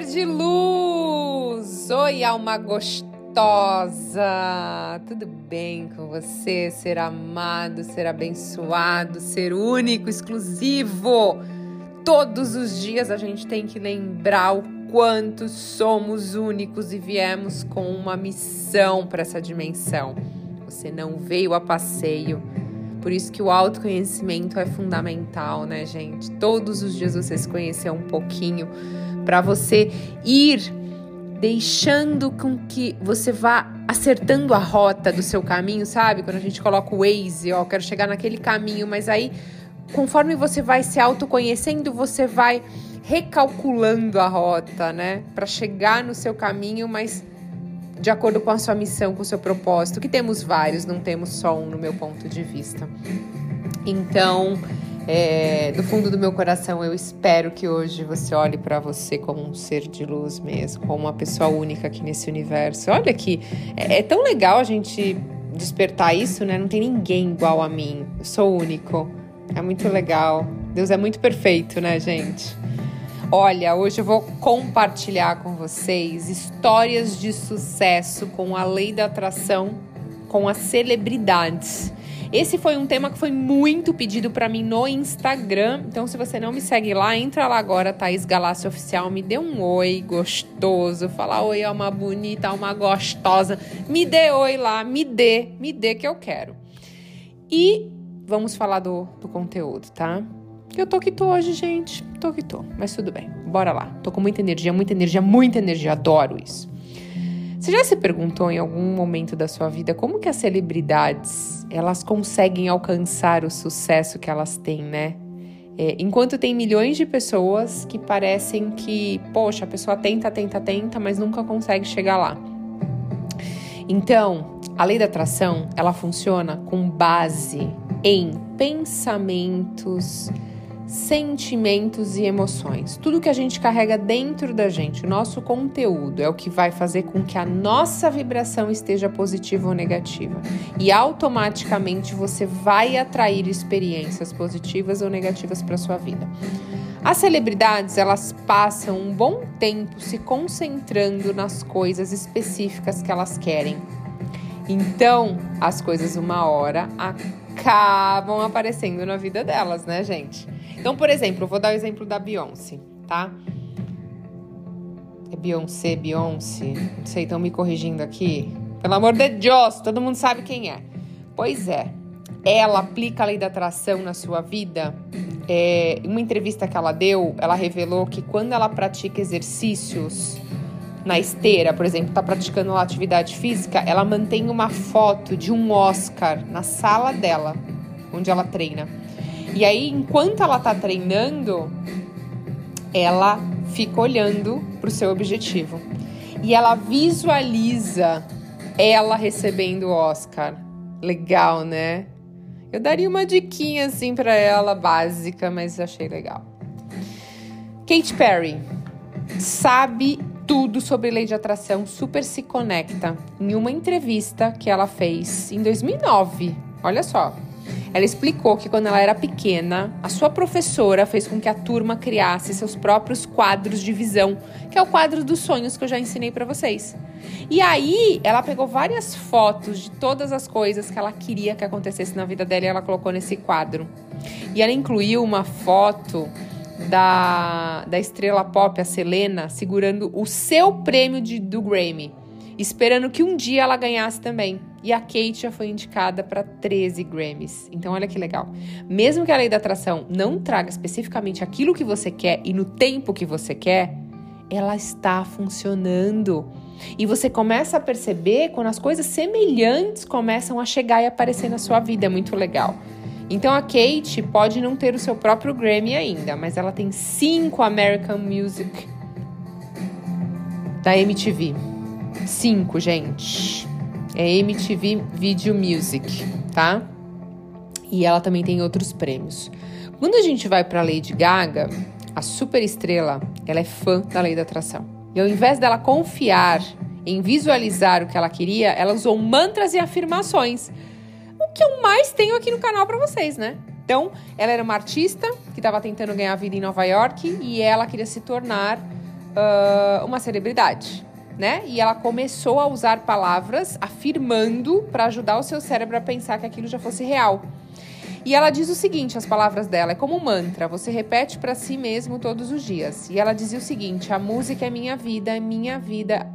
ser de luz! Oi, alma gostosa! Tudo bem com você? Ser amado, ser abençoado, ser único, exclusivo. Todos os dias a gente tem que lembrar o quanto somos únicos e viemos com uma missão para essa dimensão. Você não veio a passeio. Por isso que o autoconhecimento é fundamental, né, gente? Todos os dias você se conhecer um pouquinho para você ir deixando com que você vá acertando a rota do seu caminho, sabe? Quando a gente coloca o Waze, ó, quero chegar naquele caminho, mas aí conforme você vai se autoconhecendo, você vai recalculando a rota, né, para chegar no seu caminho, mas de acordo com a sua missão, com o seu propósito, que temos vários, não temos só um no meu ponto de vista. Então, é, do fundo do meu coração, eu espero que hoje você olhe para você como um ser de luz mesmo, como uma pessoa única aqui nesse universo. Olha que é, é tão legal a gente despertar isso, né? Não tem ninguém igual a mim. Eu sou único. É muito legal. Deus é muito perfeito, né, gente? Olha, hoje eu vou compartilhar com vocês histórias de sucesso com a lei da atração com as celebridades. Esse foi um tema que foi muito pedido para mim no Instagram. Então, se você não me segue lá, entra lá agora, Thaís Galácio Oficial. Me dê um oi gostoso. Fala oi, é uma bonita, uma gostosa. Me dê oi lá, me dê, me dê que eu quero. E vamos falar do, do conteúdo, tá? Eu tô que tô hoje, gente. Tô que tô, mas tudo bem. Bora lá. Tô com muita energia, muita energia, muita energia. Adoro isso. Você já se perguntou em algum momento da sua vida como que as celebridades elas conseguem alcançar o sucesso que elas têm, né? É, enquanto tem milhões de pessoas que parecem que, poxa, a pessoa tenta, tenta, tenta, mas nunca consegue chegar lá. Então, a lei da atração, ela funciona com base em pensamentos, sentimentos e emoções. Tudo que a gente carrega dentro da gente, o nosso conteúdo, é o que vai fazer com que a nossa vibração esteja positiva ou negativa. E automaticamente você vai atrair experiências positivas ou negativas para sua vida. As celebridades, elas passam um bom tempo se concentrando nas coisas específicas que elas querem. Então, as coisas uma hora acabam aparecendo na vida delas, né, gente? Então, por exemplo, eu vou dar o exemplo da Beyoncé, tá? É Beyoncé, Beyoncé, não sei, estão me corrigindo aqui. Pelo amor de Deus, todo mundo sabe quem é. Pois é, ela aplica a lei da atração na sua vida. É, uma entrevista que ela deu, ela revelou que quando ela pratica exercícios na esteira, por exemplo, está praticando uma atividade física, ela mantém uma foto de um Oscar na sala dela, onde ela treina. E aí, enquanto ela está treinando, ela fica olhando para o seu objetivo. E ela visualiza ela recebendo o Oscar. Legal, né? Eu daria uma diquinha assim para ela, básica, mas achei legal. Kate Perry sabe tudo sobre lei de atração, super se conecta em uma entrevista que ela fez em 2009. Olha só. Ela explicou que quando ela era pequena, a sua professora fez com que a turma criasse seus próprios quadros de visão, que é o quadro dos sonhos que eu já ensinei para vocês. E aí, ela pegou várias fotos de todas as coisas que ela queria que acontecesse na vida dela e ela colocou nesse quadro. E ela incluiu uma foto da, da estrela pop, a Selena, segurando o seu prêmio de, do Grammy, esperando que um dia ela ganhasse também. E a Kate já foi indicada para 13 Grammys. Então, olha que legal. Mesmo que a lei da atração não traga especificamente aquilo que você quer e no tempo que você quer, ela está funcionando. E você começa a perceber quando as coisas semelhantes começam a chegar e aparecer na sua vida. É muito legal. Então a Kate pode não ter o seu próprio Grammy ainda, mas ela tem cinco American Music da MTV. Cinco, gente. É MTV Video Music, tá? E ela também tem outros prêmios. Quando a gente vai para Lady Gaga, a super estrela, ela é fã da lei da atração. E ao invés dela confiar em visualizar o que ela queria, ela usou mantras e afirmações que eu mais tenho aqui no canal para vocês, né? Então, ela era uma artista que estava tentando ganhar vida em Nova York e ela queria se tornar uh, uma celebridade, né? E ela começou a usar palavras afirmando para ajudar o seu cérebro a pensar que aquilo já fosse real. E ela diz o seguinte, as palavras dela, é como um mantra, você repete para si mesmo todos os dias. E ela dizia o seguinte: a música é minha vida, minha vida,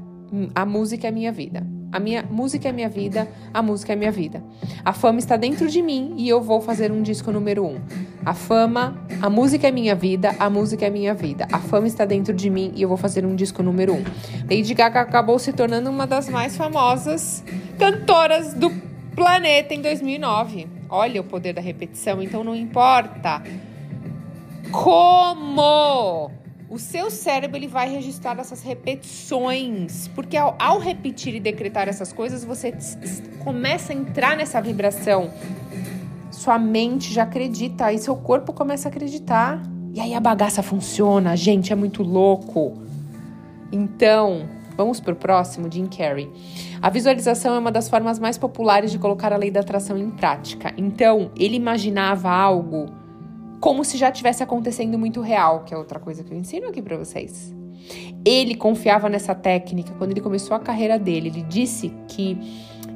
a música é minha vida. A minha música é minha vida, a música é minha vida. A fama está dentro de mim e eu vou fazer um disco número um. A fama, a música é minha vida, a música é minha vida. A fama está dentro de mim e eu vou fazer um disco número um. Lady Gaga acabou se tornando uma das mais famosas cantoras do planeta em 2009. Olha o poder da repetição, então não importa como o seu cérebro ele vai registrar essas repetições, porque ao, ao repetir e decretar essas coisas, você começa a entrar nessa vibração. Sua mente já acredita, aí seu corpo começa a acreditar. E aí a bagaça funciona, gente, é muito louco. Então, vamos pro próximo, Jim Carrey. A visualização é uma das formas mais populares de colocar a lei da atração em prática. Então, ele imaginava algo como se já tivesse acontecendo muito real, que é outra coisa que eu ensino aqui para vocês. Ele confiava nessa técnica quando ele começou a carreira dele. Ele disse que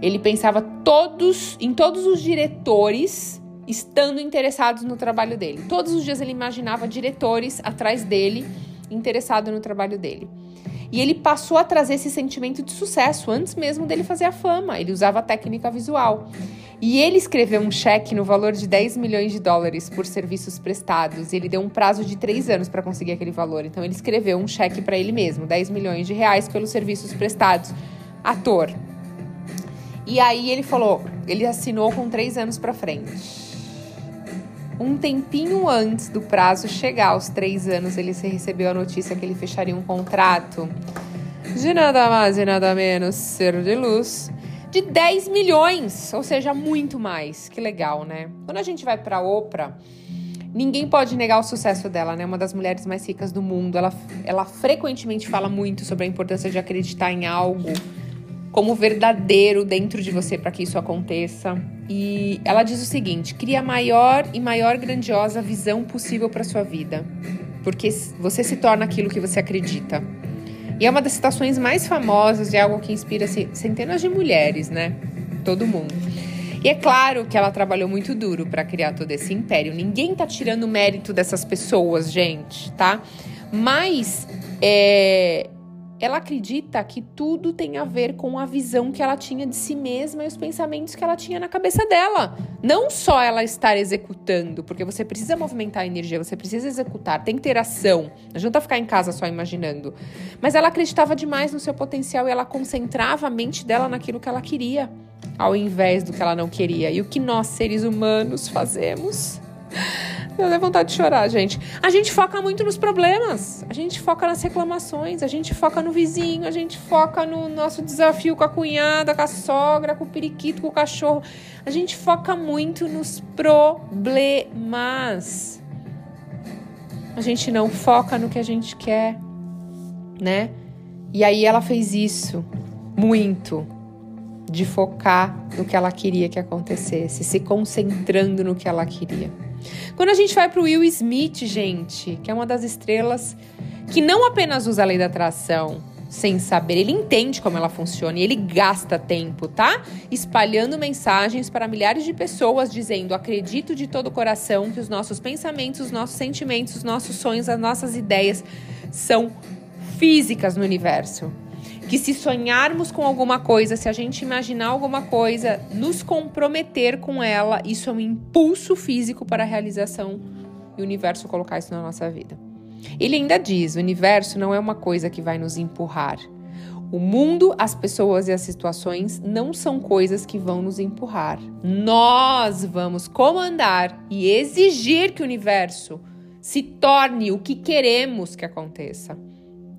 ele pensava todos em todos os diretores estando interessados no trabalho dele. Todos os dias ele imaginava diretores atrás dele, interessado no trabalho dele. E ele passou a trazer esse sentimento de sucesso antes mesmo dele fazer a fama. Ele usava a técnica visual. E ele escreveu um cheque no valor de 10 milhões de dólares por serviços prestados. E ele deu um prazo de três anos para conseguir aquele valor. Então ele escreveu um cheque para ele mesmo, 10 milhões de reais pelos serviços prestados. Ator. E aí ele falou, ele assinou com três anos para frente. Um tempinho antes do prazo chegar aos três anos, ele recebeu a notícia que ele fecharia um contrato de nada mais e nada menos ser de luz de 10 milhões, ou seja, muito mais. Que legal, né? Quando a gente vai para Oprah, ninguém pode negar o sucesso dela, né? Uma das mulheres mais ricas do mundo. Ela, ela frequentemente fala muito sobre a importância de acreditar em algo como verdadeiro dentro de você para que isso aconteça. E ela diz o seguinte: cria a maior e maior grandiosa visão possível para sua vida, porque você se torna aquilo que você acredita. E é uma das citações mais famosas de algo que inspira centenas de mulheres, né? Todo mundo. E é claro que ela trabalhou muito duro para criar todo esse império. Ninguém tá tirando o mérito dessas pessoas, gente, tá? Mas é, ela acredita que tudo tem a ver com a visão que ela tinha de si mesma e os pensamentos que ela tinha na cabeça dela. Não só ela estar executando, porque você precisa movimentar a energia, você precisa executar, tem que ter ação. Não adianta ficar em casa só imaginando. Mas ela acreditava demais no seu potencial e ela concentrava a mente dela naquilo que ela queria, ao invés do que ela não queria. E o que nós, seres humanos, fazemos? Dá vontade de chorar, gente. A gente foca muito nos problemas. A gente foca nas reclamações. A gente foca no vizinho. A gente foca no nosso desafio com a cunhada, com a sogra, com o periquito, com o cachorro. A gente foca muito nos problemas. A gente não foca no que a gente quer, né? E aí ela fez isso muito de focar no que ela queria que acontecesse, se concentrando no que ela queria. Quando a gente vai para o Will Smith, gente, que é uma das estrelas que não apenas usa a lei da atração sem saber, ele entende como ela funciona e ele gasta tempo, tá? Espalhando mensagens para milhares de pessoas dizendo: acredito de todo o coração que os nossos pensamentos, os nossos sentimentos, os nossos sonhos, as nossas ideias são físicas no universo que se sonharmos com alguma coisa, se a gente imaginar alguma coisa, nos comprometer com ela, isso é um impulso físico para a realização e o universo colocar isso na nossa vida. Ele ainda diz: o universo não é uma coisa que vai nos empurrar. O mundo, as pessoas e as situações não são coisas que vão nos empurrar. Nós vamos comandar e exigir que o universo se torne o que queremos que aconteça.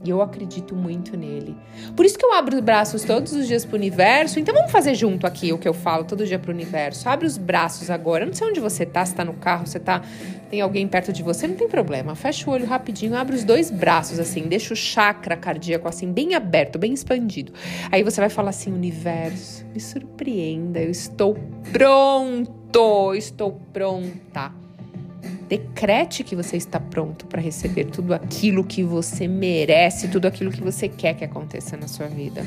E eu acredito muito nele. Por isso que eu abro os braços todos os dias pro universo. Então vamos fazer junto aqui o que eu falo todo dia pro universo. Abre os braços agora. Eu não sei onde você tá, se tá no carro, você tá. Tem alguém perto de você, não tem problema. Fecha o olho rapidinho, abre os dois braços assim, deixa o chakra cardíaco assim, bem aberto, bem expandido. Aí você vai falar assim: universo, me surpreenda, eu estou pronto, estou pronta. Decrete que você está pronto para receber tudo aquilo que você merece, tudo aquilo que você quer que aconteça na sua vida.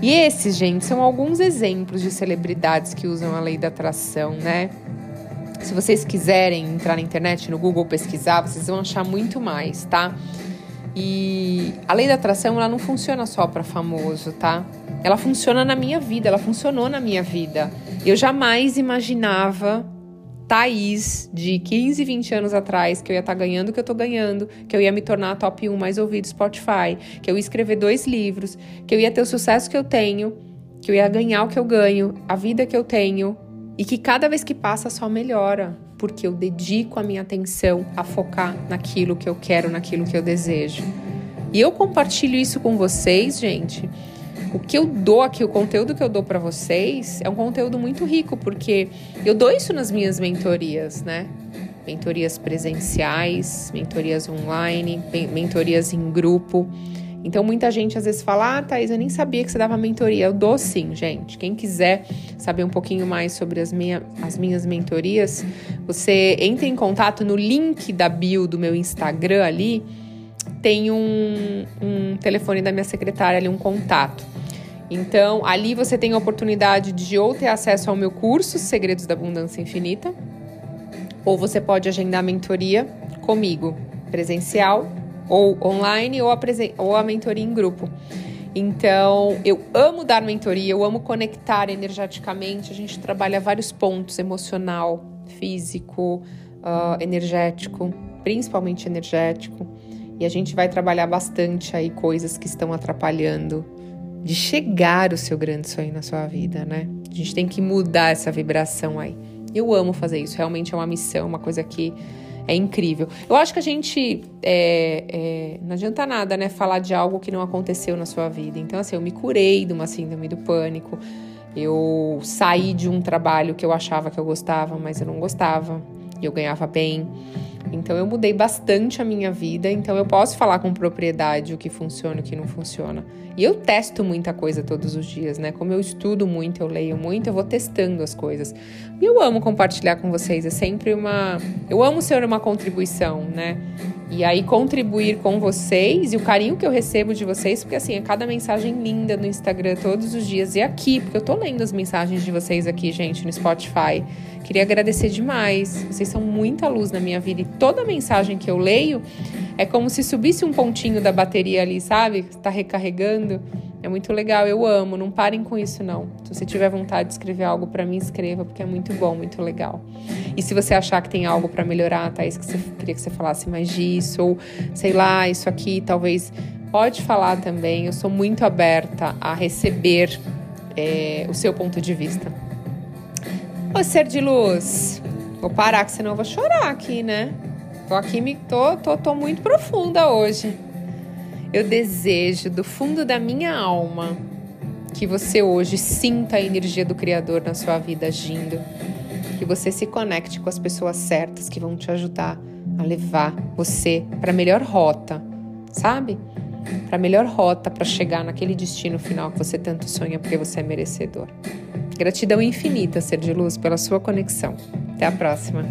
E esses, gente, são alguns exemplos de celebridades que usam a lei da atração, né? Se vocês quiserem entrar na internet, no Google pesquisar, vocês vão achar muito mais, tá? E a lei da atração, ela não funciona só para famoso, tá? Ela funciona na minha vida, ela funcionou na minha vida. Eu jamais imaginava Thaís, de 15, 20 anos atrás, que eu ia estar tá ganhando o que eu tô ganhando, que eu ia me tornar a top 1 mais ouvido Spotify, que eu ia escrever dois livros, que eu ia ter o sucesso que eu tenho, que eu ia ganhar o que eu ganho, a vida que eu tenho, e que cada vez que passa só melhora, porque eu dedico a minha atenção a focar naquilo que eu quero, naquilo que eu desejo. E eu compartilho isso com vocês, gente. O que eu dou aqui, o conteúdo que eu dou para vocês, é um conteúdo muito rico, porque eu dou isso nas minhas mentorias, né? Mentorias presenciais, mentorias online, mentorias em grupo. Então, muita gente às vezes fala: Ah, Thaís, eu nem sabia que você dava mentoria. Eu dou sim, gente. Quem quiser saber um pouquinho mais sobre as, minha, as minhas mentorias, você entra em contato no link da bio do meu Instagram ali. Tem um, um telefone da minha secretária ali, um contato. Então, ali você tem a oportunidade de ou ter acesso ao meu curso Segredos da Abundância Infinita, ou você pode agendar mentoria comigo, presencial ou online ou a, ou a mentoria em grupo. Então, eu amo dar mentoria, eu amo conectar energeticamente. A gente trabalha vários pontos: emocional, físico, uh, energético, principalmente energético. E a gente vai trabalhar bastante aí coisas que estão atrapalhando de chegar o seu grande sonho na sua vida, né? A gente tem que mudar essa vibração aí. Eu amo fazer isso, realmente é uma missão, uma coisa que é incrível. Eu acho que a gente. É, é, não adianta nada, né? Falar de algo que não aconteceu na sua vida. Então, assim, eu me curei de uma síndrome do pânico. Eu saí de um trabalho que eu achava que eu gostava, mas eu não gostava. E eu ganhava bem. Então, eu mudei bastante a minha vida. Então, eu posso falar com propriedade o que funciona e o que não funciona. E eu testo muita coisa todos os dias, né? Como eu estudo muito, eu leio muito, eu vou testando as coisas. E eu amo compartilhar com vocês, é sempre uma. Eu amo ser uma contribuição, né? E aí contribuir com vocês e o carinho que eu recebo de vocês, porque assim, é cada mensagem linda no Instagram todos os dias e aqui, porque eu tô lendo as mensagens de vocês aqui, gente, no Spotify. Queria agradecer demais. Vocês são muita luz na minha vida e toda mensagem que eu leio é como se subisse um pontinho da bateria ali, sabe? Está recarregando. É muito legal, eu amo. Não parem com isso, não. Se você tiver vontade de escrever algo para mim, escreva, porque é muito bom, muito legal. E se você achar que tem algo para melhorar, Thaís, que você queria que você falasse mais disso, ou sei lá, isso aqui, talvez. Pode falar também. Eu sou muito aberta a receber é, o seu ponto de vista. Ô, ser de luz, vou parar, que senão eu vou chorar aqui, né? Tô aqui, me, tô, tô, tô muito profunda hoje. Eu desejo do fundo da minha alma que você hoje sinta a energia do Criador na sua vida agindo. Que você se conecte com as pessoas certas que vão te ajudar a levar você para a melhor rota, sabe? Para a melhor rota para chegar naquele destino final que você tanto sonha porque você é merecedor. Gratidão infinita, ser de luz, pela sua conexão. Até a próxima.